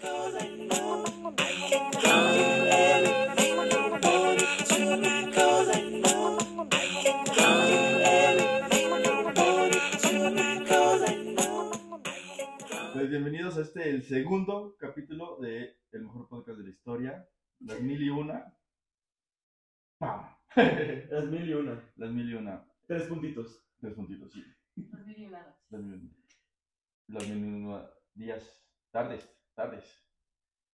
Pues bienvenidos a este, el segundo capítulo de El mejor podcast de la historia, Las Mil y Una. ¡Pam! Las mil y una. Las Mil y Una. Tres puntitos. Tres puntitos, sí. Las mil y una noches. Las Mil y Una. Las Mil y Una días, tardes, tardes,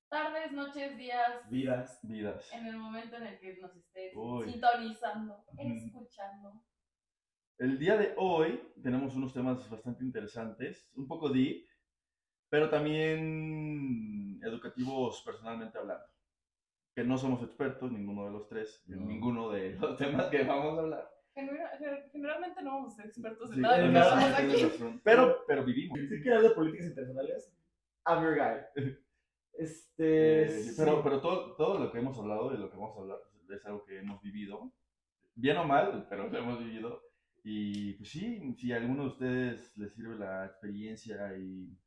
Tardes, noches, días, Vidas. vidas. en el momento en el que nos estés Uy. sintonizando, escuchando. El día de hoy tenemos unos temas bastante interesantes, un poco deep, pero también educativos personalmente hablando. Que no somos expertos, ninguno de los tres, en No. ninguno de los temas que vamos a hablar. Genera- gener- Generalmente no vamos a ser expertos en Sí, nada de en que nada, aquí. Pero, pero vivimos. Si quieres hablar de políticas internacionales, I'm your guy. Este. Eh, sí. pero pero todo, todo lo que hemos hablado y lo que vamos a hablar es algo que hemos vivido, bien o mal, pero lo hemos vivido. Y pues sí, si a alguno de ustedes les sirve la experiencia y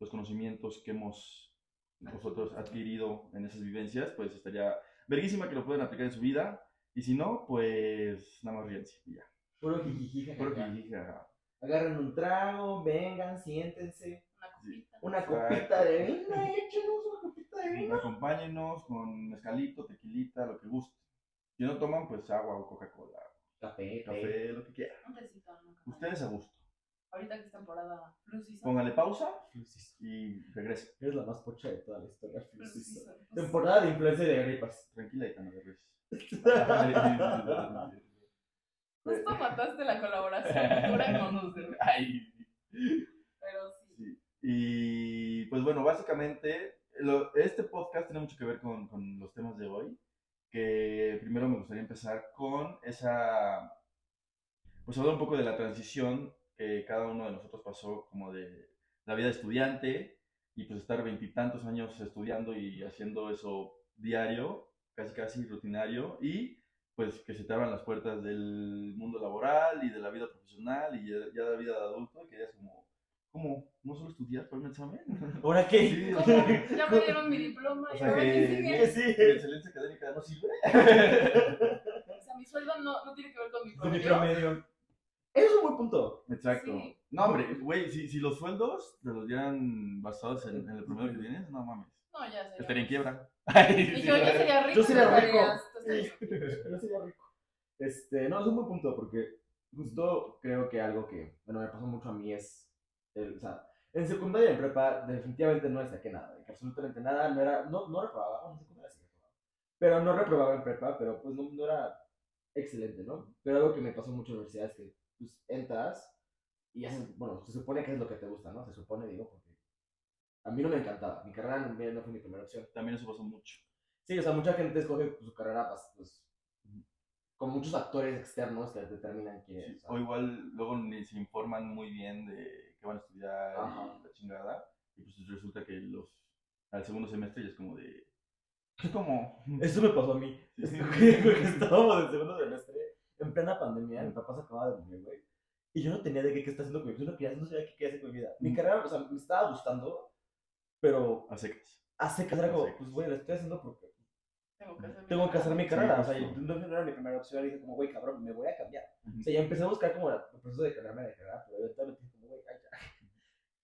los conocimientos que hemos nosotros adquirido en esas vivencias, pues estaría verguísima que lo puedan aplicar en su vida. Y si no, pues nada más ríense y ya. Puro jijiji, jajaja. Porque dije, ajá, Agarren un trago, vengan, siéntense. Una copita. Una Exacto. copita de vino, échenos una copita de vino. acompáñenos con mezcalito, tequilita, lo que guste. Si no toman, pues agua o Coca-Cola, Café, café, lo que quieran. Un tecito, ¿no? Ustedes a gusto. Ahorita que es temporada flu. Póngale pausa Flusis. y regresa. Eres la más pocha de toda la historia. Flu. Temporada de influencia de gripas. Tranquila y tan regresa. Justo mataste la colaboración futura con User. Ay. Y pues bueno, básicamente este podcast tiene mucho que ver con, los temas de hoy. Que primero me gustaría empezar con esa. Pues hablar un poco de la transición que cada uno de nosotros pasó, como de la vida de estudiante y pues estar veintitantos años estudiando y haciendo eso diario, casi casi rutinario, y pues que se te abran las puertas del mundo laboral y de la vida profesional y ya, de la vida de adulto, que ya es como, ¿cómo? ¿No solo estudiar para un examen? ¿Ahora qué? Ya me dieron mi diploma o y sea que, sigue. que Sí. mi excelencia académica no sirve. O sea, mi sueldo no, no tiene que ver con mi Con mi promedio. Eso es un buen punto. Exacto. Sí. No, hombre, güey, si, si los sueldos te los dieran basados en, en el promedio que tienes, no mames. No, ya sé. Estaría en quiebra. Y yo, yo sería rico. Yo sería rico. Yo sería rico. Este, no, es un buen punto porque justo creo que algo que, bueno, me pasó mucho a mí es, el, o sea, en secundaria y en prepa definitivamente no saqué nada, que absolutamente nada, no era, no, no reprobaba, bueno, en secundaria sí reprobaba, pero no reprobaba en prepa, pero pues no, no era excelente, ¿no? Pero algo que me pasó mucho en la universidad es que pues entras y haces, bueno, se supone que es lo que te gusta, ¿no? Se supone, digo, porque a mí no me encantaba, mi carrera no, no fue mi primera opción. También eso pasó mucho. Sí, o sea, mucha gente escoge pues, su carrera pues, pues, con muchos factores externos que determinan quién Sí, es. O igual luego ni se informan muy bien de qué van a estudiar Ajá. la chingada. Y pues resulta que los al segundo semestre ya es como de. Es como. Eso me pasó a mí. Sí, sí. Porque estábamos en segundo semestre, en plena pandemia, mi papá se acababa de morir, güey. Y yo no tenía de qué, qué está haciendo con mi vida. Yo no, quería, no sabía qué quería hacer con mi vida. Mi Mm. carrera, o sea, me estaba gustando, pero A secas. hace que era como, pues, güey, lo estoy haciendo porque Tengo que hacer mi tengo que hacer mi carrera. o sea, yo- no era mi primera opción. Y dije, como, güey, cabrón, me voy a cambiar. O sea, ya empecé a buscar como la- el proceso de carrera de carrera, pero eventualmente dije como, güey, ay, ya.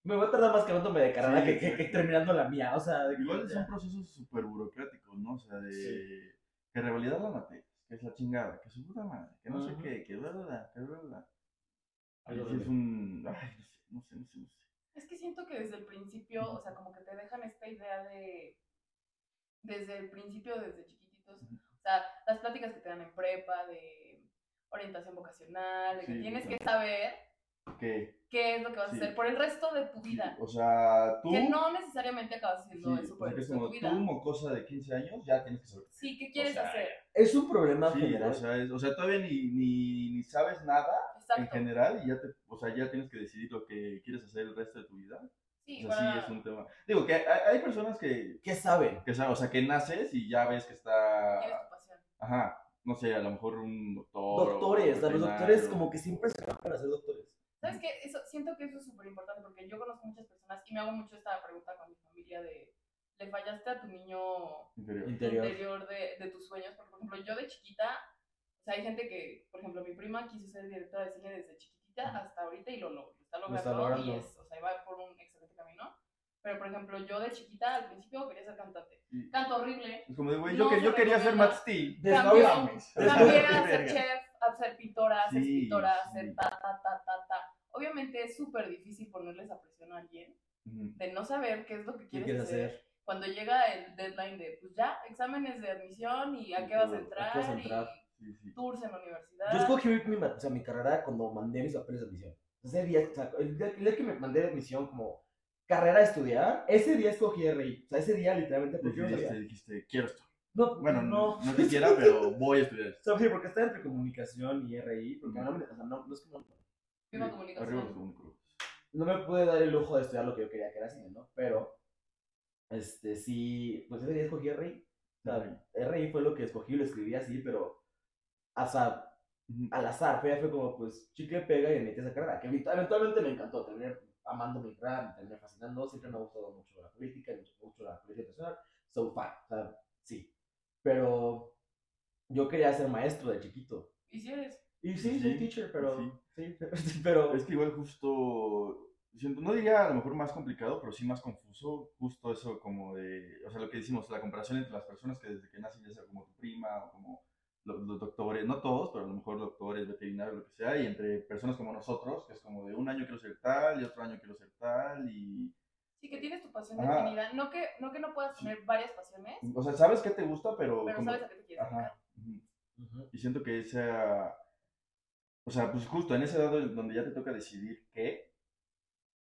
Me voy a tardar más cambiándome de carrera Sí, que, que, que terminando la mía, o sea... de que Igual son procesos súper burocráticos, ¿no? O sea, de Sí. que revalidar la materia, que es la chingada, que su puta madre, que no sé qué, que bla, bla, bla, que bla, bla. Ay, es un. Ay, no sé, no sé, no sé. No sé. Es que siento que desde el principio, o sea, como que te dejan esta idea de. Desde el principio, desde chiquititos. O sea, las pláticas que te dan en prepa de orientación vocacional, de que Sí, tienes claro. que saber Que, qué es lo que vas Sí. a hacer por el resto de tu vida. o sea, tú. Que no necesariamente acabas haciendo sí, eso o por sea, el resto de como tu tú, vida. mocosa de 15 años, ya tienes que saber. Sí, ¿qué quieres sea, hacer? Es un problema Sí, general. o sea, es- o sea, todavía ni, ni, ni sabes nada en general y ya te, o sea, ya tienes que decidir lo que quieres hacer el resto de tu vida. Sí, O sea, para- sí es un tema. Digo que hay, hay personas que, ¿Qué saben? que, sa- o sea, que naces y ya ves que tienes está, tu pasión. ajá, no sé, a lo mejor un doctor. o Doctores, o sea, los doctores como que siempre se van para ser doctores. ¿Sabes qué? Eso, siento que eso es súper importante porque yo conozco muchas personas y me hago mucho esta pregunta con mi familia de le fallaste a tu niño Interior. Interior. de, de tus sueños. Porque, por ejemplo, yo de chiquita, o sea, hay gente que, por ejemplo, mi prima quiso ser directora de cine desde chiquitita hasta ahorita y lo, lo, lo está Lo logrando. está logrando. Y es, o sea, va por un excelente camino. Pero, por ejemplo, yo de chiquita al principio quería ser cantante. Y- Canto horrible. Es como de, güey, No yo, que, yo quería ser. Matt Steele. Cambió, mames. cambié a ser chef, a ser pintora, a ser Sí, escritora, a sí. ser ta, ta, ta, ta, ta. Obviamente es súper difícil ponerle esa presión a alguien de no saber qué es lo que ¿Qué quieres, quieres hacer. hacer? Cuando llega el deadline de, pues ya, exámenes de admisión y a qué vas a todo, ¿a entrar, qué vas a entrar? Sí, sí. y tours en la universidad. Yo escogí mi, o sea, mi carrera cuando mandé mis papeles de admisión. Ese día, o sea, el día, el día que me mandé de admisión como carrera a estudiar, ese día escogí RI. O sea, ese día literalmente porque yo Dijiste, quiero esto. No, Bueno, no. no, no que quiera, pero voy a estudiar. O sea, sí, porque está entre comunicación y RI, porque no, me, o sea, no, no es que no, Arriba comunicación. no me pude dar el lujo de estudiar lo que yo quería que era cine, ¿no? Pero, este, sí, pues ese día escogí RI. O sea, RI fue lo que escogí, lo escribí así, pero hasta al azar, fue, fue como, pues, chicle pega y metí esa carrera, que eventu- eventualmente me encantó, terminé amando mi carrera, me terminé fascinando, siempre me ha gustado mucho la política, mucho, mucho la política internacional, so fine, o sea, sí. Pero yo quería ser maestro de chiquito. Y si eres, Y sí, Sí, soy teacher, pero, sí. sí, pero... Es que igual justo, siento, no diría a lo mejor más complicado, pero sí más confuso, justo eso como de, o sea, lo que decimos, la comparación entre las personas que desde que nacen ya sea como tu prima o como los, los doctores, no todos, pero a lo mejor doctores, veterinarios, lo que sea, y entre personas como nosotros, que es como de un año quiero ser tal y otro año quiero ser tal, y, sí que tienes tu pasión Ajá. definida. No que, no que no puedas tener varias pasiones, o sea, sabes qué te gusta, pero... pero como- sabes a qué te quieres. Ajá. Y siento que esa. O sea, pues justo en esa edad donde ya te toca decidir qué.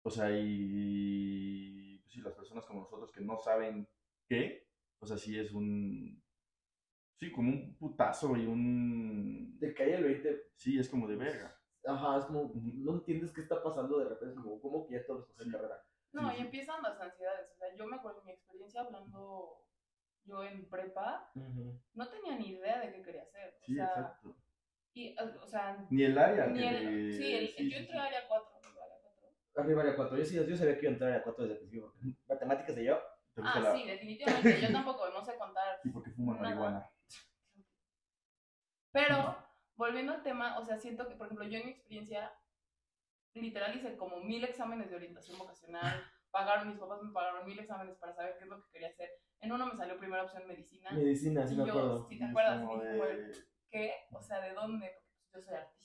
O sea, y. Pues sí, las personas como nosotros que no saben qué. O sea, sí es un. Sí, como un putazo y un. Te cae el 20, Sí, es como de verga. ajá, es como, no entiendes qué está pasando de repente, es como, ¿cómo que ya todo escoger Sí. carrera? No, Sí, y sí. empiezan las ansiedades. O sea, yo me acuerdo de mi experiencia hablando yo en prepa, no tenía ni idea de qué quería hacer. O Sí, sea, exacto. Y, o sea, Ni el área. ni el, te- sí, el- sí, yo entré sí. a área 4. digo, área 4. Arriba área 4, yo sí, yo sabía que iba a entrar a área 4 desde el principio, matemáticas de yo, ¿Te gusta Ah, la- sí, definitivamente. Yo tampoco, no sé contar. Y porque Nada. marihuana. Pero, volviendo al tema, o sea, siento que, por ejemplo, yo en mi experiencia, literal hice como mil exámenes de orientación vocacional, pagaron, mis papás me pagaron mil exámenes para saber qué es lo que quería hacer. En uno me salió primera opción medicina. medicina, sí Y me yo, acuerdo. sí, Y ¿te acuerdas? de- ¿qué? O sea, ¿de dónde? Porque pues, yo soy artista.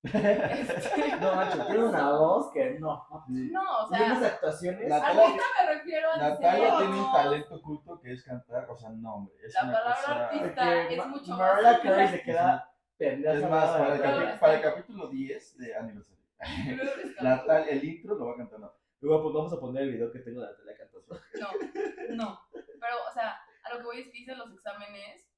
Este, No, macho, tiene una voz que no. Sí. no, o Y unas sea, actuaciones. Natalia- ahorita me refiero a Natalia tiene un talento oculto que es cantar, o sea, no, hombre. Es La una palabra cosa- artista que es mucho más Mariah. Carey se queda pendeja. Es más, para el, capi- para el capítulo 10 de aniversario. Natalia, el intro lo va a cantar Natalia. Luego pues, vamos a poner el video que tengo de Natalia cantando. No, no. Pero, o sea, a lo que voy es que hice los exámenes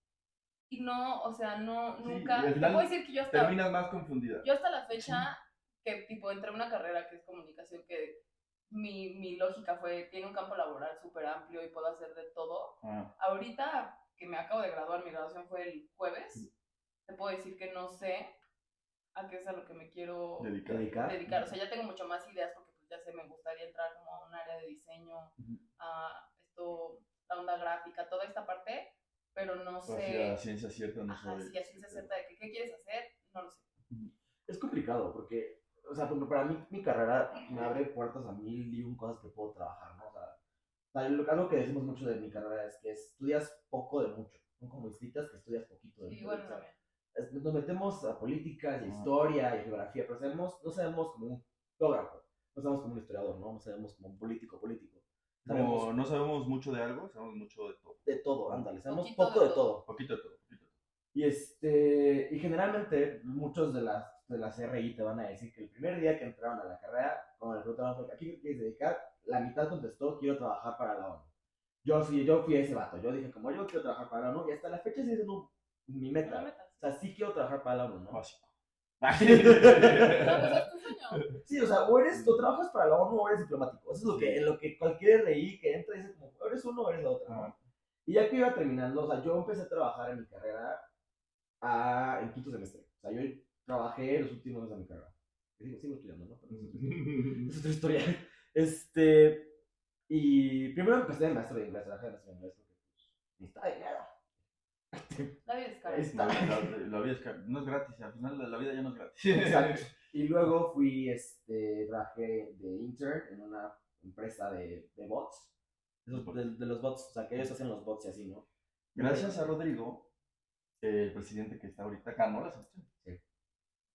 y no, o sea, no, Sí, nunca. Te puedo decir que yo hasta, Terminas más confundida. yo hasta la fecha, que tipo entré a una carrera que es comunicación, que mi, mi lógica fue, tiene un campo laboral súper amplio y puedo hacer de todo. Ah, Ahorita que me acabo de graduar, mi graduación fue el jueves, te puedo decir que no sé a qué es a lo que me quiero dedicar. Dedicar. dedicar. O sea, ya tengo mucho más ideas porque pues, ya sé, me gustaría entrar como a un área de diseño, a esto, la onda gráfica, toda esta parte, pero no O sea, sé. ciencia cierta, no Ajá, sé. sí, a ciencia cierta de que, qué quieres hacer, no lo sé. Es complicado porque, o sea, porque para mí mi carrera me abre puertas a mil y un cosas que puedo trabajar, ¿no? O sea, algo que decimos mucho de mi carrera es que estudias poco de mucho. Son como distintas que estudias poquito de Sí, mucho. bueno, también. nos metemos a políticas y historia y geografía, pero sabemos, no sabemos como un geógrafo, no sabemos como un historiador, ¿no? No sabemos como un político político. Sabemos Como no sabemos mucho de algo, sabemos mucho de todo. de todo, ándale, sabemos Poquito poco de de todo. todo. Poquito de todo. Poquito de todo. Y este, y generalmente muchos de las de las RI te van a decir que el primer día que entraron a la carrera, cuando le preguntaron ¿a qué te quieres dedicar? La mitad contestó quiero trabajar para la ONU. Yo sí, yo fui ese vato, yo dije como yo quiero trabajar para la ONU y hasta la fecha sí es mi meta. O sea, sí quiero trabajar para la ONU, ¿no? Básico. Sí, o sea, o eres, o trabajas para la ONU o eres diplomático. Eso es lo que, en lo que cualquier RI que entra dice como, o eres uno o eres la otra. Y ya que iba terminando, o sea, yo empecé a trabajar en mi carrera a, en quinto semestre. O sea, yo trabajé los últimos años de mi carrera. Sigo, sigo estudiando, ¿no? Es otra historia. Este, Y primero empecé de maestro de inglés, trabajé de maestro de inglés porque pues, necesitaba dinero. La vida es cara. La, la- la vida es no es gratis, al final la, la vida ya no es gratis. Exacto. Y luego fui, este, trabajé de intern en una empresa de, de bots. Esos- de, de los bots, o sea, que ellos hacen los bots y así, ¿no? Gracias a Rodrigo, eh, el presidente que está ahorita, ganó las elecciones. Sí.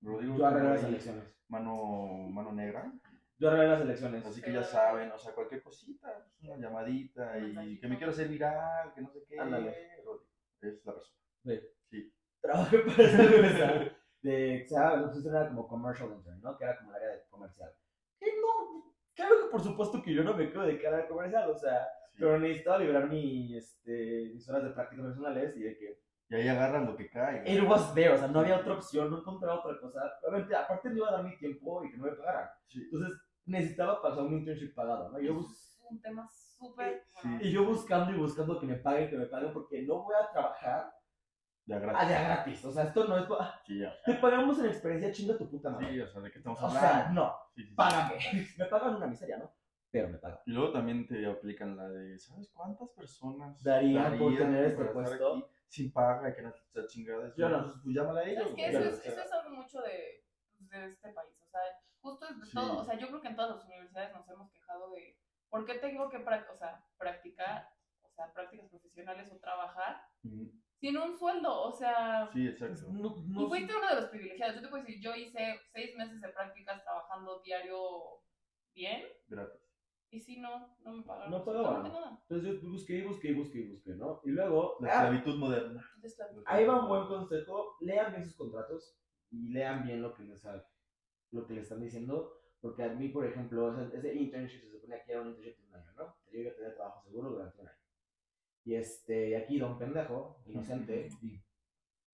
Rodrigo Yo arreglé las ahí elecciones. Mano, mano negra. Yo arreglé las elecciones. Así que ya saben, o sea, cualquier cosita, pues, una llamadita y Mensajito. que me quiero hacer viral, que no sé qué. Ándale. Rodrigo, es la persona. Sí. Sí. Trabajé para esa empresa de, o sea, era como commercial intern, ¿no? Que era como el área de comercial. Que no, claro que por supuesto que yo no me quedo de cara al comercial, o sea, sí. pero necesitaba liberar mi, este, mis horas de prácticas personales y de que Y ahí agarran lo que cae. it was there, o sea, no había otra opción, no encontraba otra cosa. Obviamente, aparte no iba a dar mi tiempo y que no me pagaran. Sí. Entonces, necesitaba pasar un internship pagado, ¿no? Yo un tema súper. Sí. y yo buscando y buscando que me paguen, que me paguen, porque no voy a trabajar a gratis. de a gratis. O sea, esto no es. Sí, ya. Te pagamos en experiencia, chinga tu puta madre. Sí, o sea, ¿de qué estamos O hablando? sea, no, Sí, sí, sí. págame. Me pagan una miseria, ¿no? Pero me pagan. Y luego también te aplican la de, ¿sabes cuántas personas Darían por tener este puesto? aquí sin paga y que no te chingada? Yo no. Pues llámala a ellos. Es que eso es, eso es algo mucho de, pues, de este país. O sea, justo es de Sí. todo. O sea, yo creo que en todas las universidades nos hemos quejado de por qué tengo que o sea, practicar, o sea, prácticas profesionales o trabajar Ujú. sin un sueldo. O sea, Sí, exacto. No, y no, fuiste uno de los privilegiados. Yo te puedo decir, yo hice seis meses de prácticas trabajando diario bien. Gratis. Y si no, no me pagaron. No pagaban. nada. Entonces yo busqué y busqué y busqué y busqué, ¿no? Y luego. La ah, esclavitud moderna. Ahí va un buen consejo. Lean bien sus contratos y lean bien lo que les, lo que les están diciendo. Porque a mí, por ejemplo, ese, internship se supone que era un internship de un año, ¿no? Yo iba a tener trabajo seguro durante un año. Y este, aquí, don pendejo, inocente, y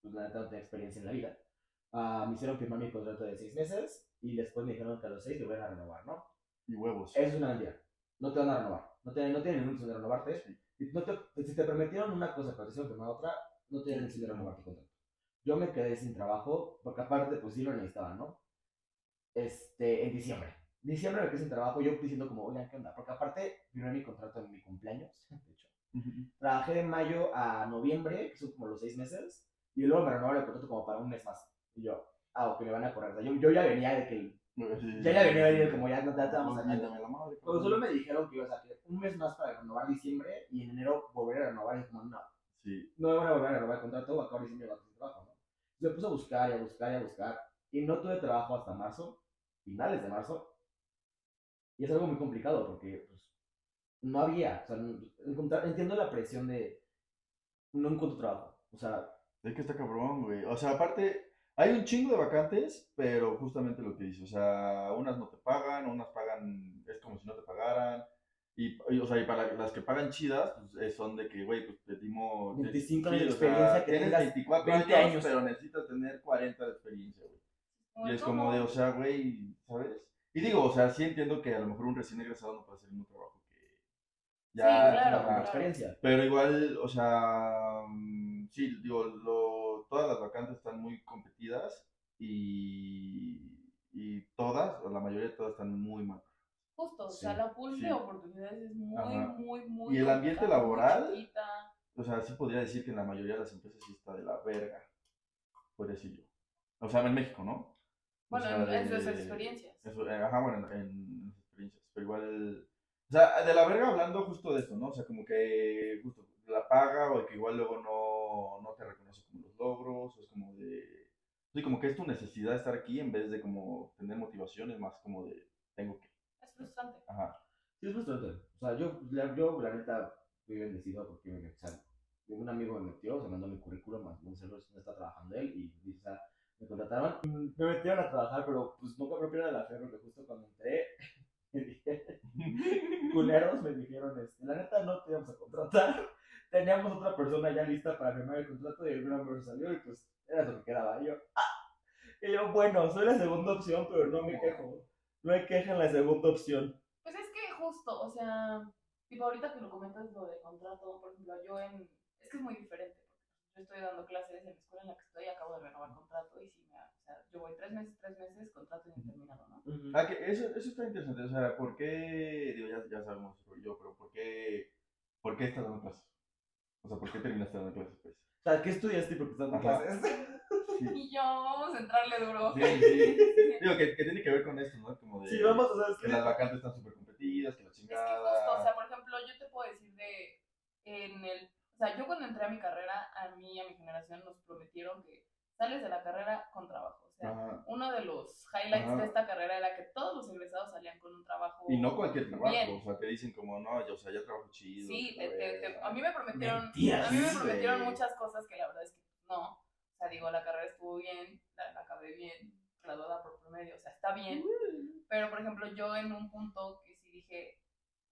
pues la neta no tenía experiencia en la vida, ah, me hicieron firmar mi contrato de seis meses y después me dijeron que a los seis lo iban a renovar, ¿no? Y huevos. Eso es una mentira. No te van a renovar. No tienen, no tienen ningún de renovarte. Sí. No te- si te prometieron una cosa pero te hicieron firmar otra, no tienen intención de renovar tu contrato. Yo me quedé sin trabajo, porque aparte, pues sí lo necesitaba, ¿no? Este, en diciembre. Diciembre me quedé sin trabajo, yo diciendo como, oigan, ¿qué onda? Porque aparte, firmé mi contrato en mi cumpleaños, de hecho. Ujú. Trabajé de mayo a noviembre, que son como los seis meses, y luego me renovaron el contrato como para un mes más. Y yo, ah, ok, me van a correr. O sea, yo, yo ya venía de que, Sí, ya ya venía de como ya no te vamos a la madre, pero solo me dijeron que ibas a tener un mes más para renovar diciembre y en enero volver a renovar. Y como, no, Sí. no me van a volver a renovar el contrato, a acabar diciembre va a trabajo, ¿no? Entonces me puse a buscar y a buscar y a buscar. Y no tuve trabajo hasta marzo, finales de marzo. Y es algo muy complicado porque pues, no había. O sea, encontrar- entiendo la presión de no encuentro trabajo. O sea, Es que está cabrón, güey. O sea, aparte, hay un chingo de vacantes, pero justamente lo que dice, o sea, unas no te pagan, unas pagan, es como si no te pagaran. Y, y, o sea, y para las que pagan chidas, pues son de que, güey, pues te dimos... 25 sí, años de o sea, experiencia, que tienes tengas 24 20 años, años. pero necesitas tener 40 de experiencia, güey. Y es como de, o sea, güey, ¿sabes? Y digo, o sea, sí entiendo que a lo mejor un recién egresado no puede hacer el mismo trabajo que ya... Sí, claro, la claro. experiencia. pero igual, o sea, mm, sí, digo, lo, todas las vacantes están muy competidas y, y todas, o la mayoría de todas están muy mal. Justo, o Sí, sea, la pool sí. de oportunidades es muy, Ajá. muy, muy. Y el ambiente laboral. O sea, sí podría decir que en la mayoría de las empresas sí está de la verga, podría decir yo. O sea, en México, ¿no? O Bueno, sea, en, en sus experiencias. Eso, eh, ajá, bueno, en, en las experiencias, pero igual, o sea, de la verga hablando justo de esto, ¿no? O sea, como que justo la paga o que igual luego no, no te reconoce como los logros, o es como de, sí, como que es tu necesidad estar aquí en vez de como tener motivación, es más como de, tengo que, Es frustrante. ajá, Sí, es frustrante. O sea, yo, la, yo, la neta, fui bendecido porque me, o sea, un amigo me metió, se mandó mi currículum, a un celular donde está trabajando él, y dice, o sea, me contrataron. Mm, Me metieron a trabajar, pero pues nunca me pierdo la fe, porque justo cuando entré, me dijeron, culeros, me dijeron, este, la neta no te íbamos a contratar. Teníamos otra persona ya lista para firmar el contrato y el número salió y pues era lo que quedaba. Y yo, ¡ah! Y yo, bueno, soy la segunda opción, pero no me quejo. No hay queja en la segunda opción. Pues es que justo, o sea, tipo ahorita que lo comentas lo de contrato, por ejemplo, yo en, es que es muy diferente, yo estoy dando clases en la escuela en la que estoy, acabo de renovar contrato y sí, me, o sea, yo voy tres meses, tres meses, contrato indeterminado, ¿no? Ah, que eso, eso está interesante, o sea, ¿por qué, digo, ya, ya sabemos, yo, pero ¿por qué, ¿por qué estás dando clases? O sea, ¿por qué terminaste dando clases, pues? O sea, ¿qué estudiaste y por qué estás dando Ajá. clases? Sí, Y yo, vamos a entrarle duro. sí, sí. Digo, que, que tiene que ver con esto, ¿no? Como de Sí, vamos, o sea, es que que... las vacantes están súper competidas, que la Es que chingada. justo, o sea, por ejemplo, yo te puedo decir de, en el, sea, yo cuando entré a mi carrera, a mí y a mi generación nos prometieron que sales de la carrera con trabajo. O sea, Ajá. uno de los highlights Ajá. de esta carrera era que todos los egresados salían con un trabajo. Y no cualquier trabajo, Bien. o sea, te dicen como, no, yo, o sea, ya trabajo chido. Sí, que te- te- te- verga. a mí me prometieron, Mentiras, a mí me prometieron muchas cosas que la verdad es que no. O sea, digo, la carrera estuvo bien, la, la acabé bien, graduada por promedio, o sea, está bien. Pero, por ejemplo, yo en un punto que sí dije,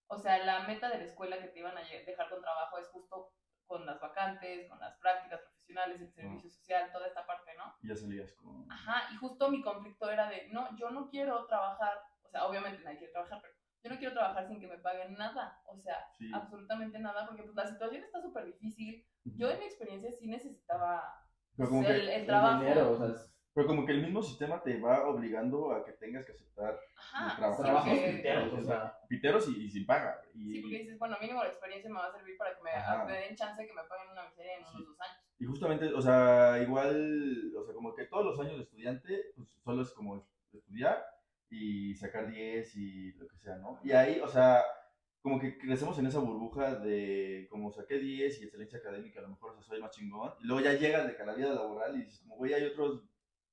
o sea, la meta de la escuela que te iban a dejar con trabajo es justo con las vacantes, con las prácticas profesionales, el servicio social, toda esta parte, ¿no? Y ya salías con... Ajá, y justo mi conflicto era de, no, yo no quiero trabajar, o sea, obviamente nadie quiere trabajar, pero yo no quiero trabajar sin que me paguen nada, o sea, Sí. absolutamente nada, porque pues la situación está súper difícil. Yo en mi experiencia sí necesitaba como, pues, el, el El trabajo. dinero, o sea, es- pero como que el mismo sistema te va obligando a que tengas que aceptar Ajá, trabajos porque- piteros, o sea... piteros y, y sin paga. Y, Sí, porque dices, bueno, mínimo la experiencia me va a servir para que me, Ajá. me den chance de que me paguen una miseria en Sí. unos dos años. y justamente, o sea, igual, o sea, como que todos los años de estudiante, pues solo es como estudiar y sacar 10 y lo que sea, ¿no? Y ahí, o sea, como que crecemos en esa burbuja de como saqué 10 y excelencia académica, a lo mejor o sea, soy más chingón. Y luego ya llegas de la vida laboral y dices, como, güey, hay otros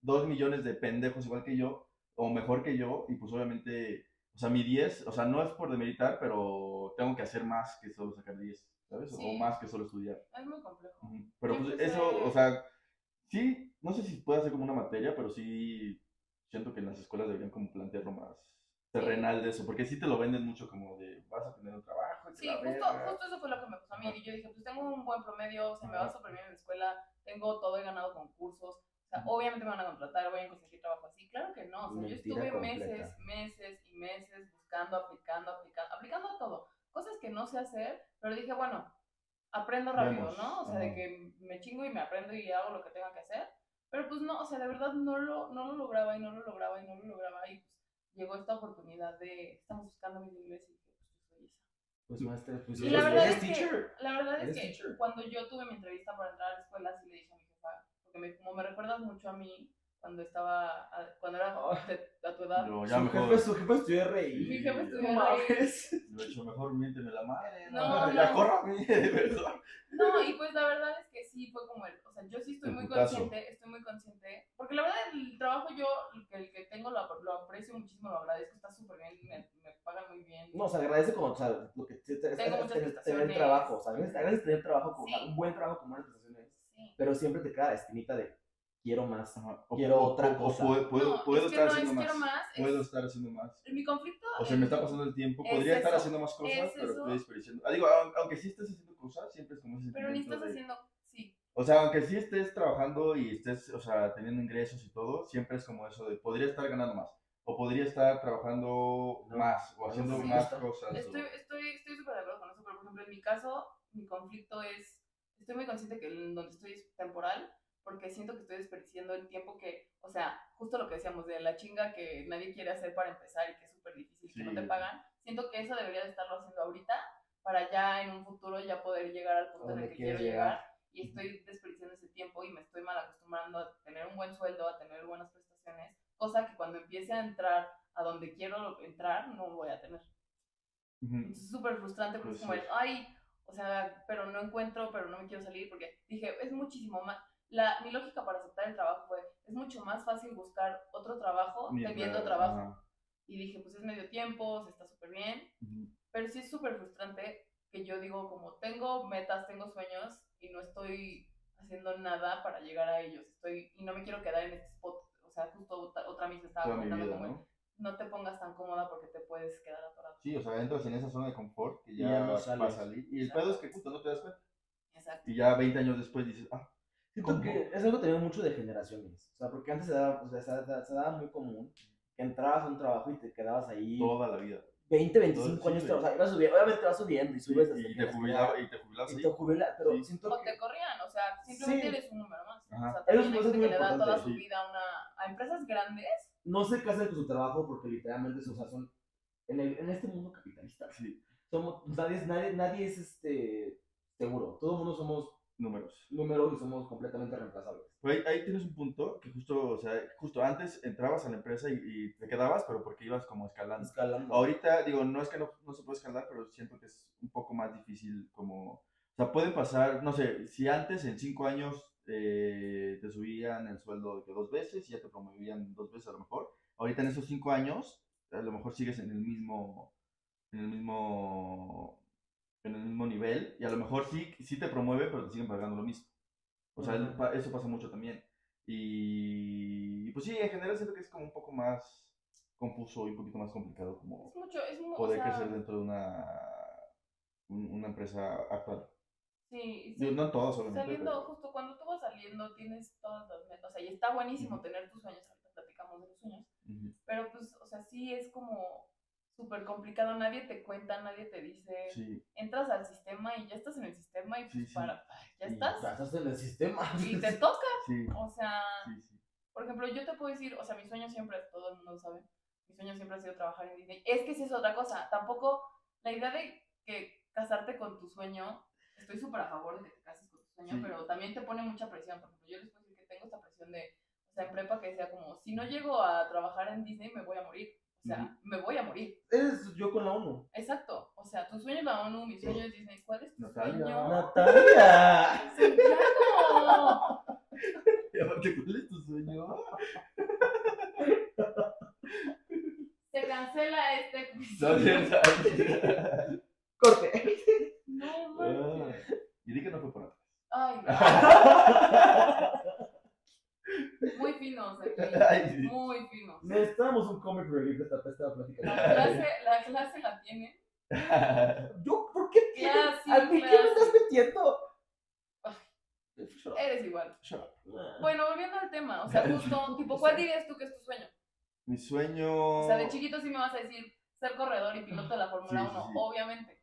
2 millones de pendejos igual que yo, o mejor que yo, y pues obviamente, o sea, mi 10, o sea, no es por demeritar, pero tengo que hacer más que solo sacar 10, ¿sabes? O más que solo estudiar. Es muy complejo. Pero Yo pues eso, o sea, sí, no sé si puede ser como una materia, pero sí siento que en las escuelas deberían como plantearlo más terrenal de eso, porque sí te lo venden mucho como de vas a tener un trabajo. Sí, justo, verga. justo eso fue lo que me pasó a mí. Y yo dije, pues tengo un buen promedio, se me va súper bien en la escuela, tengo todo, he ganado concursos. O sea, obviamente me van a contratar, voy a conseguir trabajo así. Claro que no. O sea, yo Mentira estuve completa. meses, meses y meses buscando, aplicando, aplicando, aplicando a todo. Cosas que no sé hacer, pero dije, bueno, aprendo rápido, Vemos. ¿no? O sea, de que me chingo y me aprendo y hago lo que tenga que hacer. Pero pues no, o sea, de verdad no lo, no lo lograba y no lo lograba y no lo lograba. Y pues llegó esta oportunidad de, estamos buscando mi inglés y pues yo soy esa. Pues maestra, pues Y la verdad es que, la verdad es que teacher. cuando yo tuve mi entrevista para entrar a la escuela, sí le dije a mi jefa, porque me, como me recuerdas mucho a mí cuando estaba, a- cuando era de- a tu edad. Yo ya Su mejor, jefe, su jefe estudió RI. Mi jefe estudió No RI. lo he hecho mejor, miénteme la madre. No, ya no. córrame, mejor. No, y pues la verdad es que sí fue como el, o sea, yo sí estoy El muy putazo. consciente, estoy muy consciente, porque la verdad el trabajo yo, el que, el que tengo lo, lo aprecio muchísimo, lo agradezco, está súper bien, me, me pagan muy bien. No, se agradece como, o sea, lo que te, te- Tengo es muchas tener, tener trabajo, o sea, agradece tener trabajo, como, Sí. un buen trabajo prestaciones, Sí. Pero siempre te queda la espinita de quiero más. Ajá. O- Quiero o- otra o- o cosa. puedo, puedo, No, puedo es estar no haciendo es más. quiero más, es- Puedo estar haciendo más. Mi conflicto O sea, es- me está pasando el tiempo. es Podría estar haciendo más cosas, es pero estoy desperdiciando. Ah, digo, aun- aunque sí estés haciendo cosas, siempre es como ese pero ni estás de- haciendo, sí, O sea, aunque sí estés trabajando y estés, o sea, teniendo ingresos y todo, siempre es como eso de podría estar ganando más. O podría estar trabajando No, más o haciendo sí. más cosas. o- Estoy estoy estoy súper de acuerdo con eso, pero por ejemplo, en mi caso, mi conflicto es, estoy muy consciente que donde estoy es temporal, porque siento que estoy desperdiciando el tiempo que, o sea, justo lo que decíamos de la chinga que nadie quiere hacer para empezar y que es súper difícil, que no te Sí. pagan, siento que eso debería de estarlo haciendo ahorita para ya en un futuro ya poder llegar al punto en el que quiero llegar. llegar. Y estoy desperdiciando ese tiempo y me estoy mal acostumbrando a tener un buen sueldo, a tener buenas prestaciones, cosa que cuando empiece a entrar a donde quiero entrar no voy a tener. Ujú. Entonces es súper frustrante porque Pues es como sí. el, ay, o sea, pero no encuentro, pero no me quiero salir porque dije, es muchísimo más. La, mi lógica para aceptar el trabajo fue, es mucho más fácil buscar otro trabajo teniendo trabajo. ajá. Y dije, pues es medio tiempo, se está súper bien, pero sí es súper frustrante que yo digo, como tengo metas, tengo sueños y no estoy haciendo nada para llegar a ellos. Estoy, y no me quiero quedar en este spot. O sea, justo otra, otra amiga estaba Toda mi comentando vida, como, ¿no? No te pongas tan cómoda porque te puedes quedar atorado. Sí, o sea, entras en esa zona de confort que Y ya, ya no vas a sales. salir. Y el Exacto. pedo es que justo no te das cuenta. Exacto. Y ya 20 años después dices, ah, Siento que es algo también mucho de generaciones. O sea, porque antes se daba, o sea, se, daba- se daba muy común que entrabas a un trabajo y te quedabas ahí toda la vida. 20, 25 Todo años. O sea, ibas subiendo, obviamente vas subiendo y subes hasta y, que te jubilaba, y te jubilabas y te jubilas, pero Sí. siento O que te corrían, o sea, simplemente Sí. eres un número más. Ajá. O sea, también es- hay gente que le da toda su vida a, una, a empresas grandes. No se casan con su trabajo porque literalmente o sea, son en, el- en este mundo capitalista. Sí. somos, nadie, es- nadie, nadie es este, seguro. Todo el mundo somos Números. números y somos completamente reemplazables. Ahí, ahí tienes un punto que justo, o sea, justo antes entrabas a la empresa y, y te quedabas, pero porque ibas como escalando. Escalando. Ahorita, digo, no es que no, no se puede escalar, pero siento que es un poco más difícil como... O sea, pueden pasar, no sé, si antes en cinco años eh, te subían el sueldo de que dos veces y ya te promovían dos veces a lo mejor, ahorita en esos cinco años a lo mejor sigues en el mismo, en el mismo, en el mismo nivel y a lo mejor sí, sí te promueve, pero te siguen pagando lo mismo. O sea, pa- eso pasa mucho también. Y, y pues sí, en general siento que es como un poco más confuso y un poquito más complicado como Es mucho, es muy. poder o sea, crecer dentro de una, un- una empresa actual. Sí, sí. No obviamente. Saliendo, pero- justo cuando tú vas saliendo, tienes todas las metas. O sea, y está buenísimo tener tus sueños. Ahorita platicamos de los sueños. Pero pues, o sea, sí es como súper complicado. Nadie te cuenta, nadie te dice. Sí, Entras al sistema y ya estás en el sistema y pues Sí, sí. para. Ya Y estás. Estás en el sistema. Y te toca. sí, O sea, sí, sí. por ejemplo, yo te puedo decir, o sea, mi sueño siempre, todo el mundo lo sabe, mi sueño siempre ha sido trabajar en Disney. Es que esa es otra cosa. Tampoco la idea de que casarte con tu sueño, estoy súper a favor de que te cases con tu sueño, Sí. pero también te pone mucha presión. Por ejemplo, yo les puedo decir que tengo esta presión de, o sea, en prepa que decía como, si no llego a trabajar en Disney, me voy a morir. O sea, me voy a morir. Eres yo con la ONU. Exacto. O sea, tu sueño es la ONU, mi sueño es Disney. ¿Cuál es tu Natalia. sueño? Natalia. Aparte, ¿cuál es tu sueño? Se cancela este. No, Corte. No Ah, manches. Y di que no fue por atrás. Ay, no. Muy finos aquí. Muy finos. Necesitábamos un comic relief de esta, de esta La plática. clase, la clase la tienen. ¿Yo? ¿Por qué? Clase, ¿A mí qué me estás metiendo? Eres igual. Up. Bueno, volviendo al tema, o sea, justo, tipo, ¿cuál dirías tú que es tu sueño? Mi sueño. O sea, de chiquito sí me vas a decir ser corredor y piloto de la Fórmula Sí, sí, 1, sí. obviamente.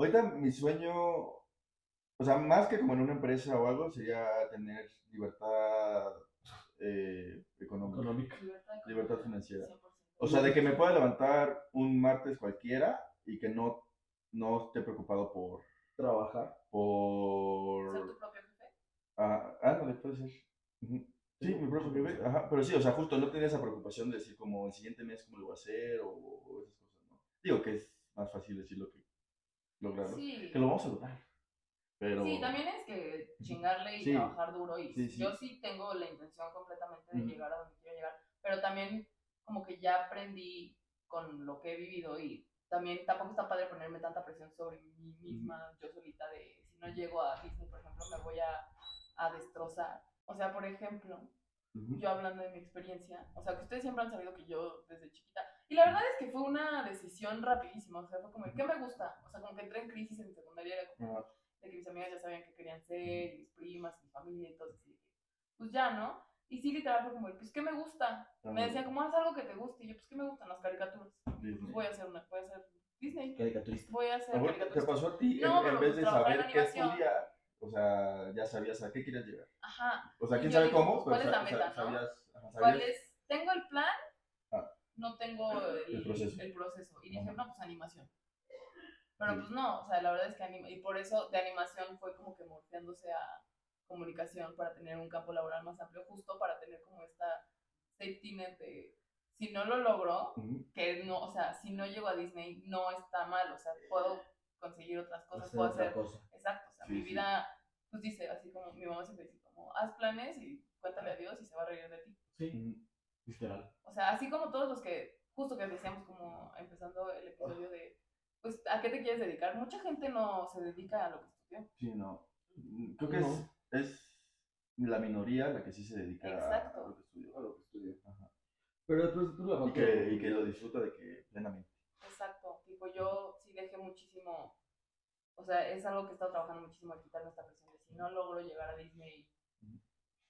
Ahorita mi sueño, o sea, más que como en una empresa o algo, sería tener libertad eh, económica, Económica. Libertad, financiera. 100%. O sea, de que me pueda levantar un martes cualquiera y que no, no esté preocupado por... Trabajar. Ser por... tu propio jefe. Ah, ándale, puede ser. Ujú. Sí, mi propio jefe, ajá, pero sí, o sea, justo no tener esa preocupación de decir como el siguiente mes cómo lo voy a hacer o, o esas cosas, ¿no? Digo que es más fácil decirlo que lograrlo. Sí. Que lo vamos a lograr. Pero... Sí, también es que chingarle y Sí. trabajar duro y Sí, yo sí tengo la intención completamente de Ujú. llegar a donde quiero llegar, pero también como que ya aprendí con lo que he vivido y también tampoco está padre ponerme tanta presión sobre mí misma, yo solita, de si no llego a Disney, por ejemplo, me voy a, a destrozar. O sea, por ejemplo, Yo hablando de mi experiencia, o sea, que ustedes siempre han sabido que yo desde chiquita, y la verdad es que fue una decisión rapidísima, o sea, fue como, ¿qué me gusta? O sea, como que entré en crisis en secundaria, era como, de que mis amigas ya sabían qué querían ser, y mis primas, y mi familia, entonces, y pues ya, ¿no? Y sí, literal fue como, pues, ¿qué me gusta? Me decían, como, haz algo que te guste, y yo, pues, ¿qué me gustan? Las caricaturas. Pues voy a hacer una, voy a hacer Disney, Caricaturista. voy a hacer ¿Te pasó a ti? No, en, en vez de saber qué estudiar, o sea, ya sabías a qué querías llegar. Ajá. O sea, quién sabe digo, cómo, pero ¿cuál es la meta, no? sabías, ajá, ¿Cuál sabías- es? Tengo el plan, Ah. no tengo el, El proceso. el proceso. Y dije, Ajá. no, pues animación. Pero Sí. pues no, o sea, la verdad es que anima, y por eso de animación fue como que morfeándose a comunicación para tener un campo laboral más amplio, justo para tener como esta safety net de, si no lo logro, que no, o sea, si no llego a Disney, no está mal, o sea, puedo conseguir otras cosas, Hacer puedo hacer cosa. Exacto, o sea, Sí, mi sí. vida, pues dice, así como mi mamá siempre dice, como, haz planes y cuéntale a Dios y se va a reír de ti. Sí, Ujú. literal. O sea, así como todos los que, justo que decíamos como empezando el episodio de, pues, ¿a qué te quieres dedicar? Mucha gente no se dedica a lo que estudió. Sí, no. Mm, Creo que No. es, es la minoría la que sí se dedica a- Exacto. a lo que estudió. A lo que estudié. Ajá. Pero después tú lo Y que, y que lo disfruta de que plenamente. Exacto, tipo, yo sí dejé muchísimo, o sea, es algo que he estado trabajando muchísimo quitarme esta presión de si no logro llegar a Disney,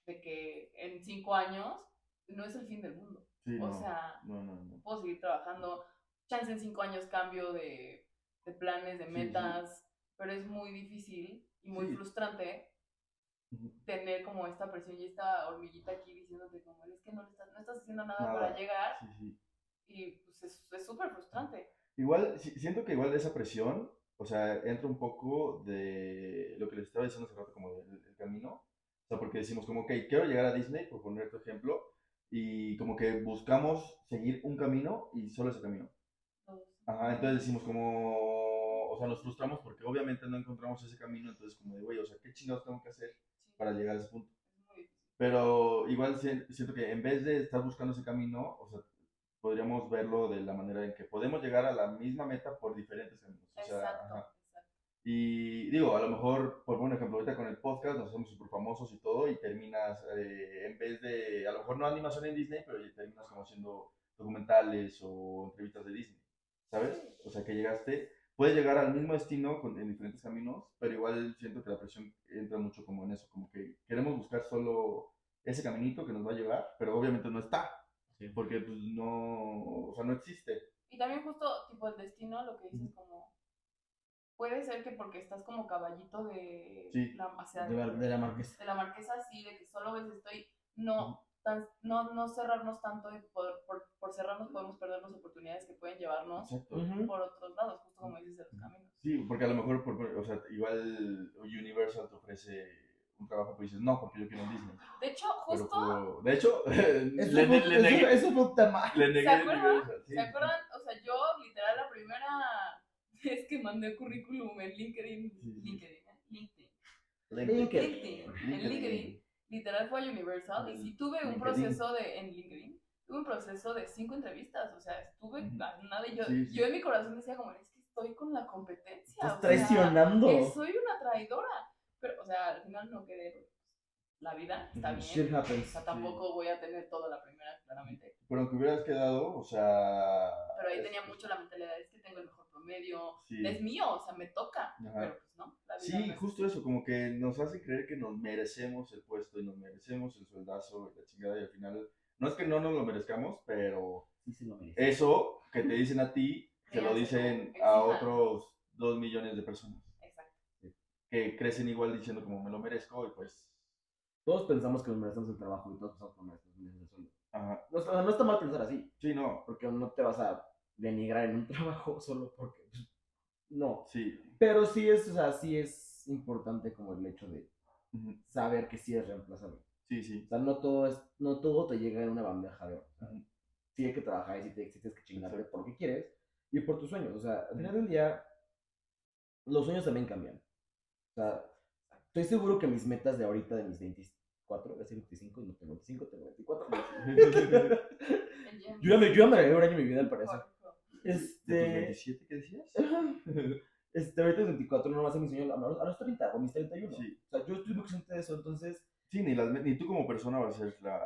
de que en cinco años no es el fin del mundo. Sí, O no. sea, no, puedo seguir trabajando. Chance en cinco años cambio de, de planes, de Sí, sí. metas, pero es muy difícil y muy frustrante tener como esta presión y esta hormiguita aquí diciéndote como es que no, le estás, no estás haciendo nada, Nada. para llegar y pues es súper frustrante. Igual, si- siento que igual esa presión, o sea, entra un poco de lo que les estaba diciendo hace rato, como del el camino. O sea, porque decimos como, ok, quiero llegar a Disney, por poner tu ejemplo, y como que buscamos seguir un camino y solo ese camino. Ajá, entonces decimos como, o sea, nos frustramos porque obviamente no encontramos ese camino, entonces como de, güey, o sea, ¿qué chingados tengo que hacer para llegar a ese punto? Pero igual si- siento que en vez de estar buscando ese camino, o sea, podríamos verlo de la manera en que podemos llegar a la misma meta por diferentes caminos. O sea, Exacto. Y digo, a lo mejor, por buen ejemplo, ahorita con el podcast nos hacemos súper famosos y todo, y terminas, eh, en vez de, a lo mejor no animación en Disney, pero terminas como haciendo documentales o entrevistas de Disney, ¿sabes? O sea, que llegaste, puedes llegar al mismo destino con, en diferentes caminos, pero igual siento que la presión entra mucho como en eso, como que queremos buscar solo ese caminito que nos va a llevar, pero obviamente no está, Sí. porque pues no, o sea, no existe. Y también justo, tipo, el destino, lo que dices como... Puede ser que porque estás como caballito de Sí. la, o sea, De, la- de la marquesa. de la marquesa así, de que solo ves esto y no, tan, no, no cerrarnos tanto y por, por, por cerrarnos podemos perder las oportunidades que pueden llevarnos Exacto. Por otros lados, justo como dices de los caminos. Sí, porque a lo mejor, por- o sea, igual Universal te ofrece un trabajo, pues dices, no, porque yo quiero en Disney. De hecho, justo, de hecho, Eso le, fue, ne- le negué, eso, eso fue un tema. le negué ¿Se acuerdan? Sí. ¿se acuerdan? O sea, yo literal la primera vez que mandé currículum en LinkedIn, Sí, sí. LinkedIn, ¿eh? LinkedIn, LinkedIn. LinkedIn, en LinkedIn, literal fue a Universal y sí tuve un LinkedIn. proceso de, en LinkedIn, tuve un proceso de cinco entrevistas, o sea, estuve nada y yo, Sí, sí. yo en mi corazón decía como, es que estoy con la competencia. Estás o sea, traicionando. que soy una traidora. Pero, o sea, al final no quedé. pues, La vida está bien. Shit O sea, tampoco voy a tener todo la primera, claramente. Pero aunque hubieras quedado, o sea... Pero ahí es- tenía mucho la mentalidad, es que tengo el mejor promedio. Sí. Es mío, o sea, me toca. Ajá. Pero pues no, la vida Sí, no es justo eso, como que nos hace creer que nos merecemos el puesto y nos merecemos el sueldazo y la chingada y al final, no es que no nos lo merezcamos, pero Sí, sí lo merece. eso que te dicen a ti, se lo dicen a otros dos millones de personas. Que crecen igual diciendo como me lo merezco y pues, Todos pensamos que nos merecemos el trabajo y todos pensamos que nos merecemos el sueldo. ajá, No, está- no está mal pensar así, sí, no, porque no te vas a denigrar en un trabajo solo porque. pues, No. sí, Pero sí es, o sea, sí es importante como el hecho de saber que sí es reemplazable. sí, sí, O sea, no todo, es, no todo te llega en una bandeja de oro. Sí hay que trabajar y sí, te, sí tienes que chingarte Exacto. por lo que quieres y por tus sueños. O sea, al final del día, los sueños también cambian. O sea, estoy seguro que mis metas de ahorita, de mis 24, voy a decir 25, no tengo 25, tengo 24. El Jen- yo, ya me, yo ya me agregué un año en mi vida, al parecer. Por- ¿De tus Este, 27 qué decías? este, ahorita es 24, no ser mi sueño a los, a los 30 o mis 31. Sí. O sea, yo estoy muy consciente de eso, entonces, Sí, ni, las, me- ni tú como persona vas a ser la,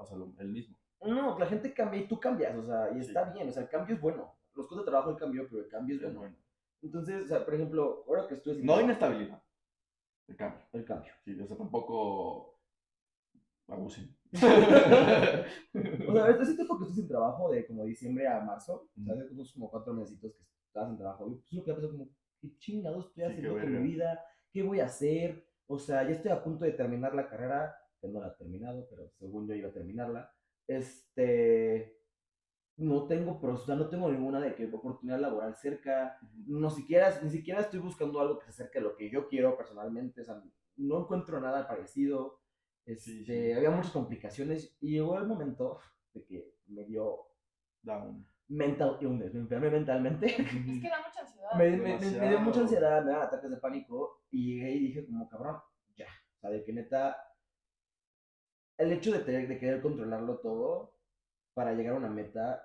o sea, lo- el mismo. no, la gente cambia y tú cambias, o sea, y Sí. está bien, o sea, el cambio es bueno. Los cosas de trabajo el cambio, pero el cambio es Es bueno. bueno. Entonces, o sea, por ejemplo, ahora que estoy No inestabilidad, el cambio. el cambio. Sí, o sea, tampoco abusen. O sea, sí tiempo que estoy sin trabajo de como diciembre a marzo, o sea, hace unos como cuatro meses que estaba sin trabajo. Y pues lo que pasado como, ¿qué chingado estoy Sí, haciendo con mi vida? ¿Qué voy a hacer? O sea, ya estoy a punto de terminar la carrera, que no la he terminado, pero según yo iba a terminarla. Este, no tengo, pero, o sea, no tengo ninguna de que oportunidad laboral cerca. No siquiera, ni siquiera estoy buscando algo que se acerque a lo que yo quiero personalmente. O sea, no encuentro nada parecido. Este, Sí, sí. Había muchas complicaciones y llegó el momento de que me dio Down. mental illness, me enfermé mentalmente. Es que da mucha ansiedad. me, me- me- me dio mucha ansiedad, me daban ataques de pánico y llegué y dije como cabrón, ya. O sea, de que neta, el hecho de, tener, de querer controlarlo todo para llegar a una meta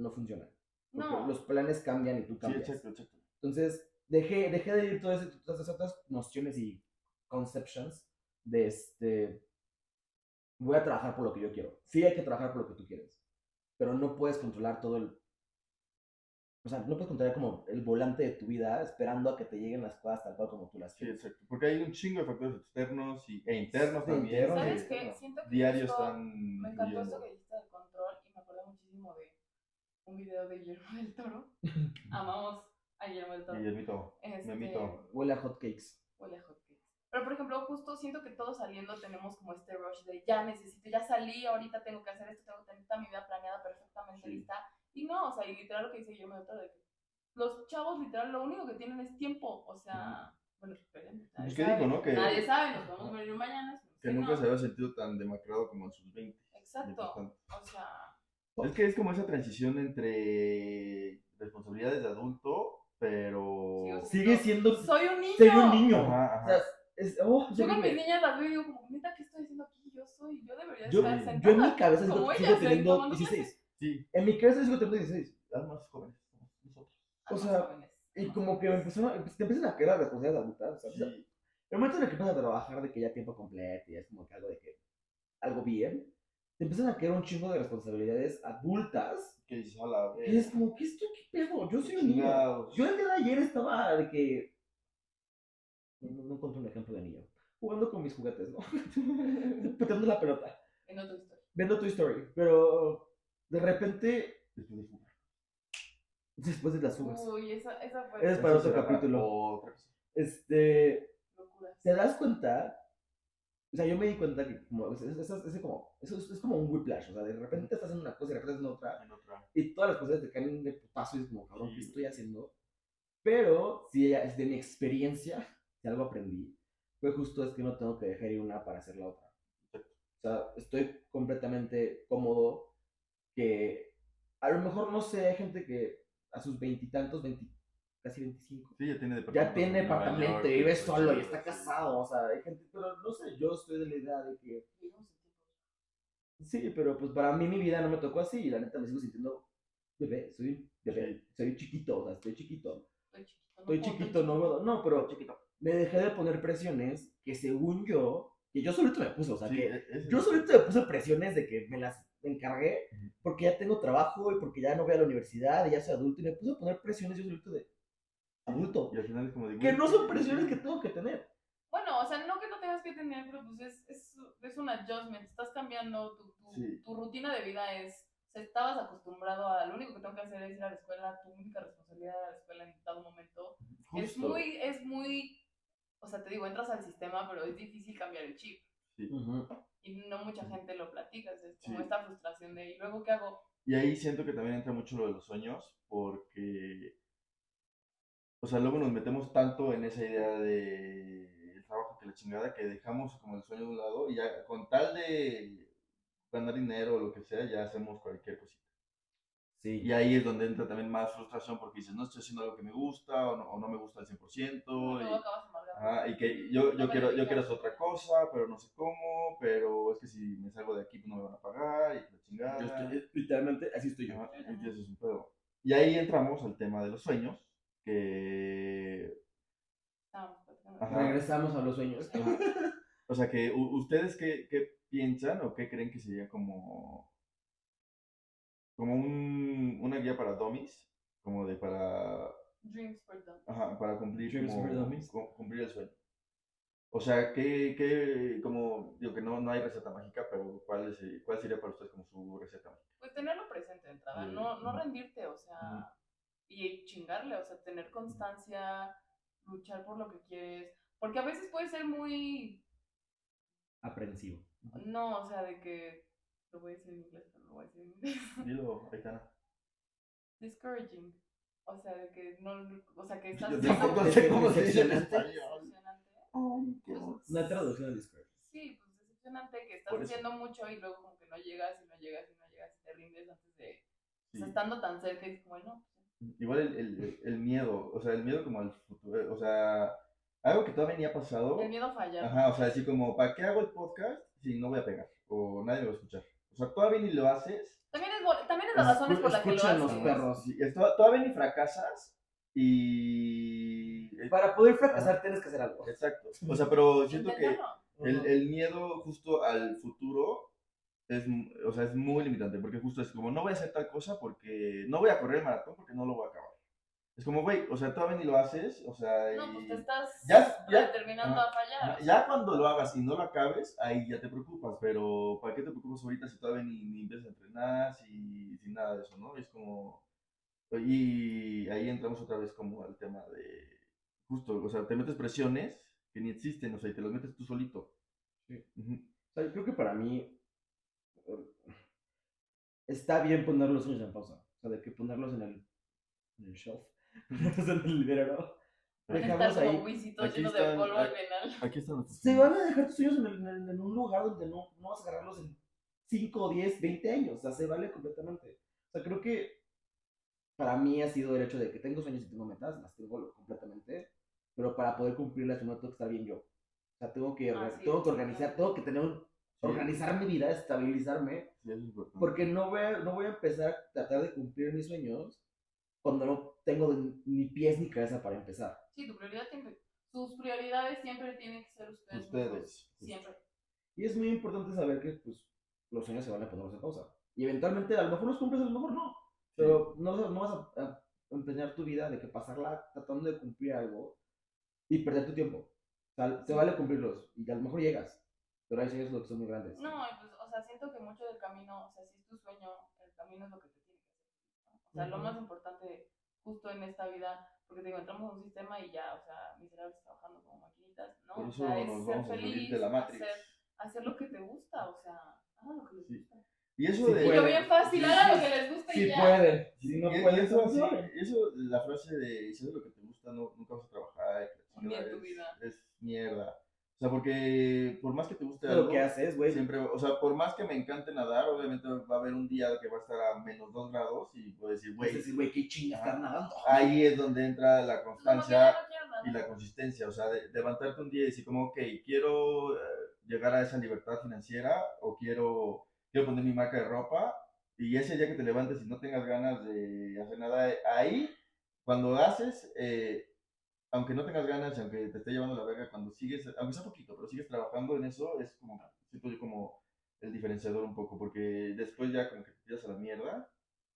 no funciona. Porque No. los planes cambian y tú Sí, cambias. exacto, exacto. Entonces, dejé, dejé de ir todas, esas- todas esas otras nociones y conceptions de este. Voy a trabajar por lo que yo quiero. Sí, hay que trabajar por lo que tú quieres. Pero no puedes controlar todo el. O sea, no puedes controlar como el volante de tu vida esperando a que te lleguen las cosas tal cual como tú las Sí, quieres. exacto. Porque hay un chingo de factores externos y, e internos Sí, también. ¿Sabes que qué? Siento que Diario justo están Me encantó esto que dijiste del control y me acuerdo muchísimo de un video de Guillermo del Toro. Amamos a Guillermo del Toro. Guillermito, Este, memito. Huele a hotcakes. Huele a hotcakes. Pero, por ejemplo, justo siento que todos saliendo tenemos como este rush de ya necesito, ya salí, ahorita tengo que hacer esto, tengo que tener toda mi vida planeada perfectamente Sí. lista. Y no, o sea, y literal lo que dice Guillermo del Toro, de que los chavos literal lo único que tienen es tiempo, o sea, bueno, esperen. nadie Pues, ¿qué sabe, dijo, no? Que- Nadie sabe, nos podemos ver mañana. Que sí, nunca no. se había sentido tan demacrado como en sus 20. Exacto, o sea, Es que es como esa transición entre responsabilidades de adulto, pero... Sí, o sea, Sigue no, siendo. soy un niño. Soy un niño. Ajá, ajá. O sea, es. Oh, Yo con mis niñas las veo y digo como, neta, ¿qué estoy haciendo aquí? Yo soy, yo debería Yo, estar sentada. yo en mi cabeza sigo, sigo teniendo tomando 16. Sí, En mi cabeza sigo teniendo 16. las más jóvenes somos nosotros. O sea. Y como que empezó a- te empiezan a las responsabilidades adultas. ¿sabes? Sí, El momento en el que empiezas a trabajar de que ya tiempo completo y es como que algo de que. Algo bien. Te empiezan a caer un chingo de responsabilidades adultas. que dices, a la Y es como, ¿qué estoy, qué pedo? Yo soy un niño. Yo el día de ayer estaba de que. No, no encontré un ejemplo de niño. Jugando con mis juguetes, ¿no? Pateando la pelota. En otra historia. Viendo tu story. Pero de repente, Después de jugar. después de las uvas, Uy, esa, esa fue Es para otro capítulo. Este. locura. ¿Te das cuenta? O sea, yo me di cuenta que como, es, es- es- es como, eso es, es como un whiplash. O sea, de repente estás haciendo una cosa y de repente estás otra. En otra. Y todas las cosas te caen de putazo y es como, cabrón, ¿qué estoy haciendo? Pero, si de mi experiencia, si algo aprendí, fue justo es que no tengo que dejar ir una para hacer la otra. O sea, estoy completamente cómodo que a lo mejor, no sé, hay gente que a sus veintitantos, veinti, casi veinticinco, Sí, ya tiene ya departamento. tiene en Nueva departamento, York, vive solo y está casado, o sea, hay gente, pero no sé, yo estoy de la idea de que, sí, pero pues para mí mi vida no me tocó así y la neta me sigo sintiendo bebé, soy un bebé, soy chiquito, o sea, estoy chiquito, Estoy chiquito. no estoy puedo, chiquito, no no, pero me dejé de poner presiones que según yo, que yo solito me puse, o sea, Sí, que e- yo solito me puse presiones de que me las encargué porque ya tengo trabajo y porque ya no voy a la universidad y ya soy adulto y me puse a poner presiones yo solito de adulto. Y al final es como de. Que no son presiones que tengo que tener. Bueno, o sea, no que no tengas que tener, pero pues es, es, es un adjustment. Estás cambiando, tu, tu, Sí. tu rutina de vida es. O sea, estabas acostumbrado a. Lo único que tengo que hacer es ir a la escuela, tu única responsabilidad de la escuela en dado momento. Es Justo. muy, es muy. O sea, te digo, entras al sistema, pero es difícil cambiar el chip. Sí. Y no mucha gente lo platica. Es como Sí. esta frustración de, ¿y luego qué hago? Y ahí siento que también entra mucho lo de los sueños, porque, o sea, luego nos metemos tanto en esa idea de el trabajo que la chingada que dejamos como el sueño de un lado y ya con tal de ganar dinero o lo que sea, ya hacemos cualquier cosita. Sí. Y ahí es donde entra también más frustración porque dices, no estoy haciendo algo que me gusta o no, o no me gusta al 100%. Luego y-. Ajá, y que yo, No yo, quiero, yo quiero hacer otra cosa, pero no sé cómo, pero es que si me salgo de aquí pues no me van a pagar y la chingada. Yo estoy, literalmente, así estoy yo. Ajá, y eso es un pedo. Y ahí entramos al tema de los sueños, que... Regresamos a los sueños. O sea, que ustedes qué, qué piensan o qué creen que sería como... Como un, una guía para dummies, como de para... Dreams for them. Ajá, para cumplir, Dreams como- for dummies. cumplir el sueño. O sea, ¿qué, qué, como, digo que no, no hay receta mágica, pero ¿cuál, es- ¿cuál sería para ustedes como su receta mágica? Pues tenerlo presente de entrada, Sí. no, no rendirte, o sea. Y chingarle, o sea, tener constancia, luchar por lo que quieres, porque a veces puede ser muy, Aprensivo. no, o sea, de que, lo voy a decir en inglés, pero lo voy a decir en inglés, Dilo, Aitana. discouraging, o sea, de que no, o sea, que estás Yo tampoco sé cómo se dice en español. qué Pues, Una traducción al Discord. Sí, pues decepcionante que estás haciendo mucho y luego como que no llegas y no llegas y no llegas y te rindes antes de, o sea, estando tan cerca y es como, no, pues, Igual el, el, el miedo, o sea, el miedo como al futuro, o sea, algo que todavía ni ha pasado. el miedo a fallar. Ajá, o sea, así como, ¿para qué hago el podcast si no voy a pegar? O nadie me va a escuchar. O sea, todavía ni lo haces. También es, también es las razones por las que lo haces. los perros. Sí, todavía ni fracasas y... Para poder fracasar tienes que hacer algo. Exacto. O sea, pero siento que el, el miedo justo al futuro es, o sea, es muy limitante, porque justo es como, no voy a hacer tal cosa porque no voy a correr el maratón porque no lo voy a acabar. Es como, güey, o sea, todavía ni lo haces, o sea, No, y- pues te estás Ya- ya- terminando ajá. a fallar. ya cuando lo hagas y no lo acabes, ahí ya te preocupas, pero ¿para qué te preocupas ahorita si todavía ni, ni empiezas a entrenar, si, sin nada de eso, ¿no? Es como, y ahí entramos otra vez como al tema de, justo, o sea, te metes presiones que ni existen, o sea, y te las metes tú solito. Sí. Ujú. O sea, yo creo que para mí está bien poner los sueños en pausa. O sea, de que ponerlos en el, en el shelf. en el librero. Dejarlos ahí. Aquí llenos de están, polvo final. Aquí están nuestros Se van a dejar tus sueños en, el- en- en un lugar donde no, no vas a agarrarlos en 5, 10, 20 años. O sea, se vale completamente. O sea, creo que para mí ha sido el hecho de que tengo sueños y tengo metas, las tengo completamente, pero para poder cumplirlas primero tengo que estar bien yo. O sea, tengo que, Ah, sí, tengo que organizar, totalmente. tengo que tener un, organizar mi vida, estabilizarme, Sí, eso es importante. porque no voy, a, no voy a empezar a tratar de cumplir mis sueños cuando no tengo ni pies ni cabeza para empezar. Sí, tu prioridad siempre. Sus prioridades siempre tienen que ser ustedes. mismos. Ustedes. Siempre. Y es muy importante saber que pues, los sueños se van a poner en pausa. Y eventualmente a lo mejor los cumples, a lo mejor no. Pero no, no vas a, a empeñar tu vida de que pasarla tratando de cumplir algo y perder tu tiempo. O sea, te vale cumplirlos y a lo mejor llegas. Pero hay sueños que son muy grandes. No, y pues, o sea, siento que mucho del camino, o sea, si es tu sueño, el camino es lo que te tiene que hacer. ¿no? O sea, lo más importante justo en esta vida, porque te digo, entramos a un sistema y ya, o sea, miserables trabajando como maquinitas, ¿no? Por o eso sea, es nos ser vamos a feliz, salir de la Matrix. Hacer, hacer lo que te gusta, o sea, hagan lo que les Sí. gusta. Y eso Sí de... Puede. bien fácil, hagan lo que les gusta y Si ya. pueden. Sí, Si no pueden, eso, sí, eso, la frase de si haces lo que te gusta, no, nunca vas a trabajar. Ni en tu vida. Es mierda. O sea, porque por más que te guste Pero algo, ¿qué haces, güey? siempre, o sea, por más que me encante nadar, obviamente va a haber un día que va a estar a menos 2 grados y voy a decir, Puedes güey, decir, güey, qué chinga estar nadando. ahí es donde entra la constancia no y la consistencia, o sea, de, levantarte un día y decir como, ok, quiero eh, llegar a esa libertad financiera o quiero, quiero poner mi marca de ropa y ese día que te levantes y no tengas ganas de hacer nada, ahí, cuando haces, eh, aunque no tengas ganas, y aunque te esté llevando la verga, cuando sigues, aunque sea poquito, pero sigues trabajando en eso, es como, siento yo como el diferenciador un poco, porque después ya como que te tiras a la mierda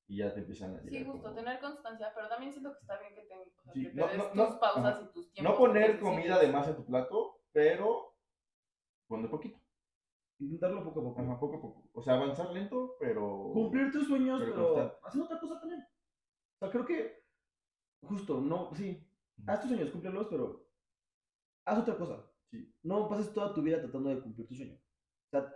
y ya te empiezan a Sí, llegar justo, como- tener constancia, pero también siento que está bien que, te, o sea, Sí, que te no, des no, tus no, pausas ajá. y tus tiempos. No poner comida de más en tu plato, pero poner poquito. Intentarlo poco a poco. Ajá, poco a poco. O sea, avanzar lento, pero. cumplir tus sueños, Pero pero, haciendo otra cosa también. O sea, creo que justo, no, sí, haz tus sueños, cúmplelos, pero haz otra cosa. Sí. No pases toda tu vida tratando de cumplir tus sueños. O sea,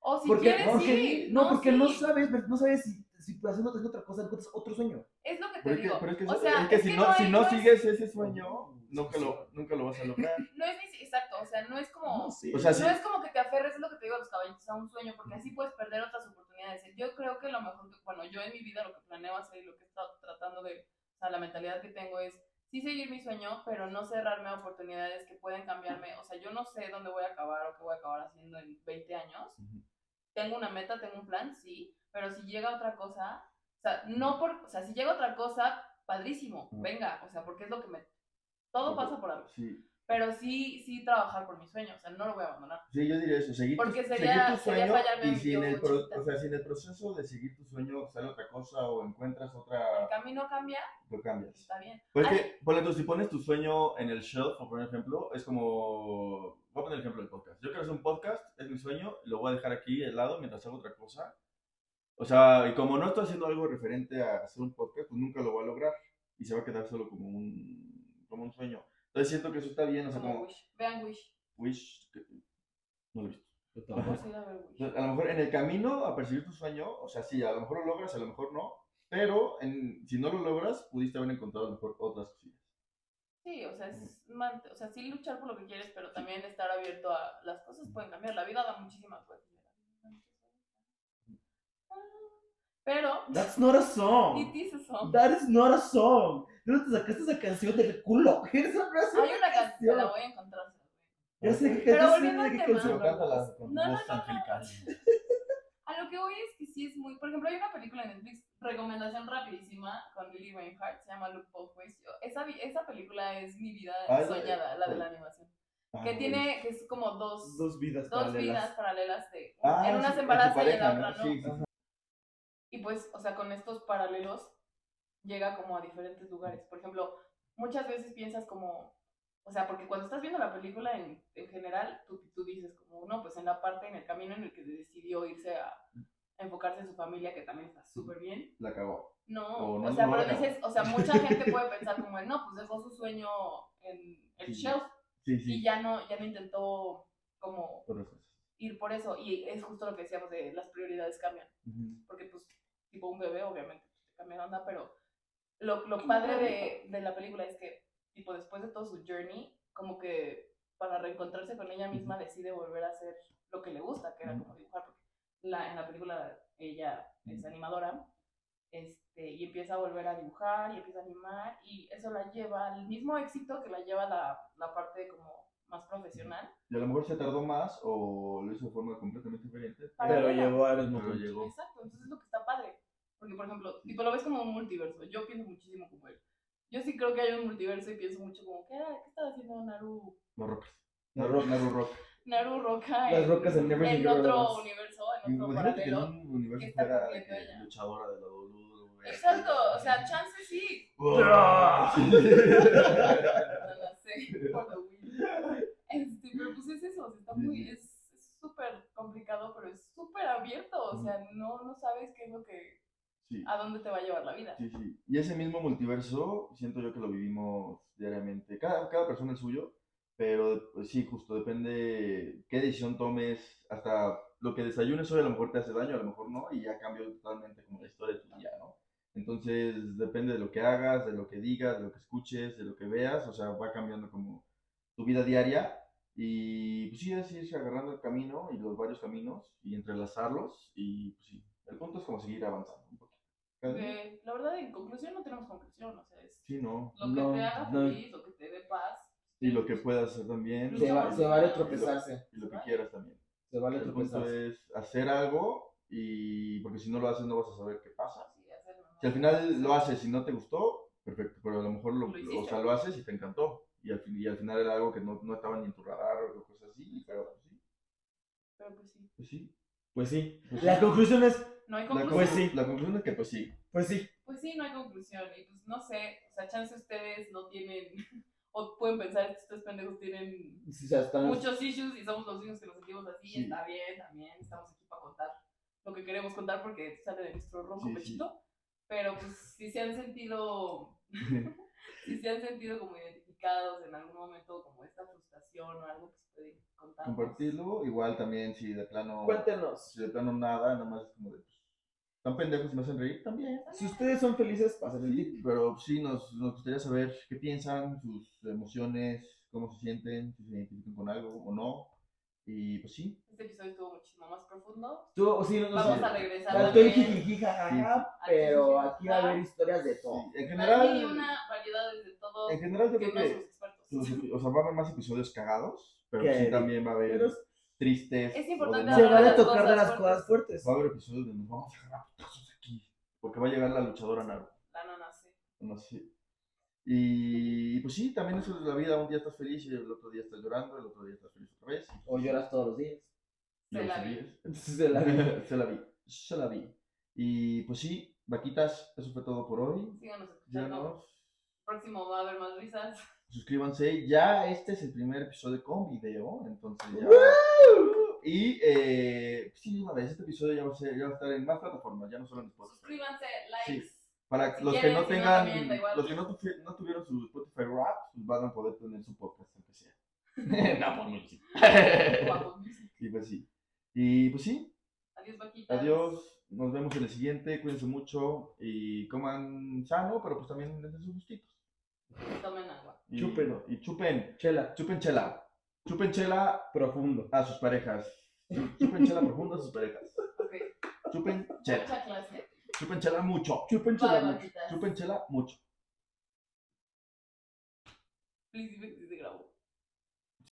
O si porque, quieres, porque- sí. no, porque no sabes, no sabes si, si haciendo otra cosa encuentras otro sueño. Es lo que te Pero es que, digo. pero es que, o sea, es que si no, si no es- sigues ese sueño, nunca lo, nunca lo vas a lograr. No es ni, exacto, o sea, no es como... sí. O sea, sí. No es como que te aferres, es lo que te digo a los caballitos, a un sueño, porque así puedes perder otras oportunidades. Yo creo que lo mejor, que- bueno, yo en mi vida lo que planeo hacer y lo que he estado tratando de, o sea, la mentalidad que tengo es sí seguir mi sueño, pero no cerrarme a oportunidades que pueden cambiarme. O sea, yo no sé dónde voy a acabar o qué voy a acabar haciendo en 20 años. Tengo una meta, tengo un plan, sí, pero si llega otra cosa, o sea, no por, o sea, si llega otra cosa, padrísimo, venga, o sea, porque es lo que me... Todo pasa por algo, Sí, pero sí, sí trabajar por mi sueño, o sea, no lo voy a abandonar. sí, yo diría eso, seguir, tu, Porque seguir sería- tu sería sueño fallarme a y si en, el pro- o sea, si en el proceso de seguir tu sueño sale otra cosa o encuentras El otra, camino cambia, lo cambias. está bien. Pues Ay, que, ponle tú, si pones tu sueño en el shelf, por ejemplo, es como. Voy a poner el ejemplo del podcast. Yo quiero hacer un podcast, es mi sueño, lo voy a dejar aquí al lado mientras hago otra cosa. O sea, y como no estoy haciendo algo referente a hacer un podcast, pues nunca lo voy a lograr. Y se va a quedar solo como un, como un sueño. Entonces siento que eso está bien, o sea, como como Wish. Vean Wish. Wish. que- No lo he visto. A lo mejor en el camino a perseguir tu sueño, o sea, sí, a lo mejor lo logras, a lo mejor no. Pero en, si no lo logras, pudiste haber encontrado a lo mejor otras cosillas. Sí, o sea, es man- o sea, sí luchar por lo que quieres, pero también estar abierto a las cosas pueden cambiar. La vida da muchísimas vueltas. Pero, That's not a song. it is a song. That is not a song. ¿De dónde te sacaste esa canción del culo? Esa no es Hay una canción, la voy a encontrar. Ya sé que Pero volviendo al tema. No, no, no. A lo que voy es que sí es muy. Por ejemplo, hay una película en Netflix, recomendación rapidísima, con Lily Reinhardt, se llama Look Both Ways. Yo- esa, esa película es mi vida Ah, soñada, la de la animación. Ah, Que tiene, que es como dos, Dos vidas dos paralelas. vidas paralelas de. Ah, en una sí, se embaraza y en la otra no. Sí, sí. Y pues, o sea, con estos paralelos llega como a diferentes lugares. Por ejemplo, muchas veces piensas como, o sea, porque cuando estás viendo la película en, en general, tú, tú dices como, no, pues en la parte, en el camino en el que decidió irse a enfocarse en su familia, que también está súper bien. La cagó. No, O o, no, sea, no pero dices, o sea, mucha gente puede pensar como, no, pues dejó su sueño en el Sí. shelf Sí, y sí. ya no, ya no intentó como ir por eso. Y es justo lo que decíamos de las prioridades cambian Ujú. porque pues tipo un bebé obviamente pues, te cambia de onda, pero lo, lo padre de, de la película es que, tipo, después de todo su journey, como que para reencontrarse con ella misma decide volver a hacer lo que le gusta, que era como dibujar, porque la, en la película ella es animadora, este, y empieza a volver a dibujar y empieza a animar, y eso la lleva al mismo éxito que la lleva la, la parte como más profesional. Y a lo mejor se tardó más o lo hizo de forma completamente diferente. Para Pero ella. llegó al mismo Pero punto. llegó. Exacto, entonces es lo que está padre. Porque, por ejemplo, tipo, lo ves como un multiverso. Yo pienso muchísimo como él. Yo sí creo que hay un multiverso y pienso mucho como, ¿qué, era, qué estaba haciendo Naru? Los rocas. Rocas. Naru Rock. Naru Roca Las rocas en Never en otro universo, en otro Imagínate que en paralelo. un universo que fuera eh, luchadora de la WWE. Exacto, o sea, chance sí. No, no sé, por lo. Este, pero pues es eso, está muy, es súper complicado, pero es súper abierto, o sea, no, no sabes qué es lo que, Sí. a dónde te va a llevar la vida. Sí, sí. Y ese mismo multiverso, siento yo que lo vivimos diariamente. Cada, cada persona el suyo, pero pues, sí, justo depende qué decisión tomes. Hasta lo que desayunes hoy a lo mejor te hace daño, a lo mejor no, y ya cambió totalmente como la historia de tu día, ¿no? Entonces depende de lo que hagas, de lo que digas, de lo que escuches, de lo que veas, o sea, va cambiando como tu vida diaria. Y pues sí, es agarrando el camino y los varios caminos y entrelazarlos. Y pues sí, el punto es como seguir avanzando un poquito. Porque, la verdad, en conclusión no tenemos conclusión, o sea, es Sí, no. lo que No, te haga no. feliz, lo que te dé paz. Y lo que puedas hacer también. Se, va- se vale tropezarse. Y lo que quieras también. Se vale El punto tropezarse. es hacer algo y porque si no lo haces no vas a saber qué pasa. Sí. Si al final lo haces y no te gustó, perfecto, pero a lo mejor lo, Lo o sea, lo haces y te encantó. Y al, y al final era algo que no, no estaba ni en tu radar o cosas así, pero pues sí, Pero pues sí. pues sí. Pues sí. Pues La sí. conclusión es, No hay conclusión. Pues sí. la conclusión es que pues sí. pues sí. Pues sí, no hay conclusión. Y pues no sé, o sea, chance ustedes no tienen, o pueden pensar que estos pendejos tienen Sí, o sea, están- muchos issues y somos los únicos que nos sentimos así. Sí. Está bien, también. Estamos aquí para contar lo que queremos contar porque sale de nuestro ronco Sí, sí. pechito. Pero pues si se han sentido, si se han sentido como identificados en algún momento como esta frustración o algo que se puede contar. Compartirlo, igual también si de plano, Cuéntenos. si de plano nada, nada más es como de, pues, están pendejos y me hacen reír, también. Si ustedes son felices, pasen el tip. Sí, pero sí, nos, nos gustaría saber qué piensan, sus emociones, cómo se sienten, si se identifican con algo o no. Y pues sí, Este episodio estuvo muchísimo más profundo. Tú, sí, no, no Vamos sé. a regresar Faltó el también. jijiji, jajaja, Sí. pero aquí va a haber historias de todo. sí, en Hay general, una variedad de todo en general yo que creo no que somos expertos. o sea, va a haber más episodios cagados, pero sí también va a haber pero- tristes. Es de importante Se de tocar de las cosas fuertes. Va a haber episodios donde nos vamos a agarrar putazos aquí, porque va a llegar la luchadora Naru. La nana, sí. No sé. Y, y pues sí, también eso es la vida. Un día estás feliz y el otro día estás llorando, el otro día estás feliz otra vez. O lloras todos los días. Se la vi. Se la vi. se la vi. Se la vi. Y pues sí, vaquitas, eso fue todo por hoy. Síganos escuchando. Síganos, Próximo va a haber más risas. Suscríbanse. Ya este es el primer episodio con video, entonces ya. Y eh, sí, de una vez, este episodio ya va, a ser, ya va a estar en más plataformas, ya no solo en Spotify. Suscríbanse, likes. Para Si los que no si no, tengan, igual. los que no, tuvi- no tuvieron su Spotify Rap, pues van a poder tener su podcast, aunque sea. no, por Music. Guapos Music. y pues sí. Y pues sí, Adiós, vaquitas. adiós. Nos vemos en el siguiente. Cuídense mucho y coman sano, pero pues también dense sus gustitos. Tomen agua. Y, Chupen. Y chupen. Chela. Chupen chela. Chupen chela Profundo. a sus parejas. Chupen chela profunda a sus parejas. Chupen chela. Mucha clase. Chupen chela mucho. Chupen chela. vaquitas. Chupen chela mucho. Please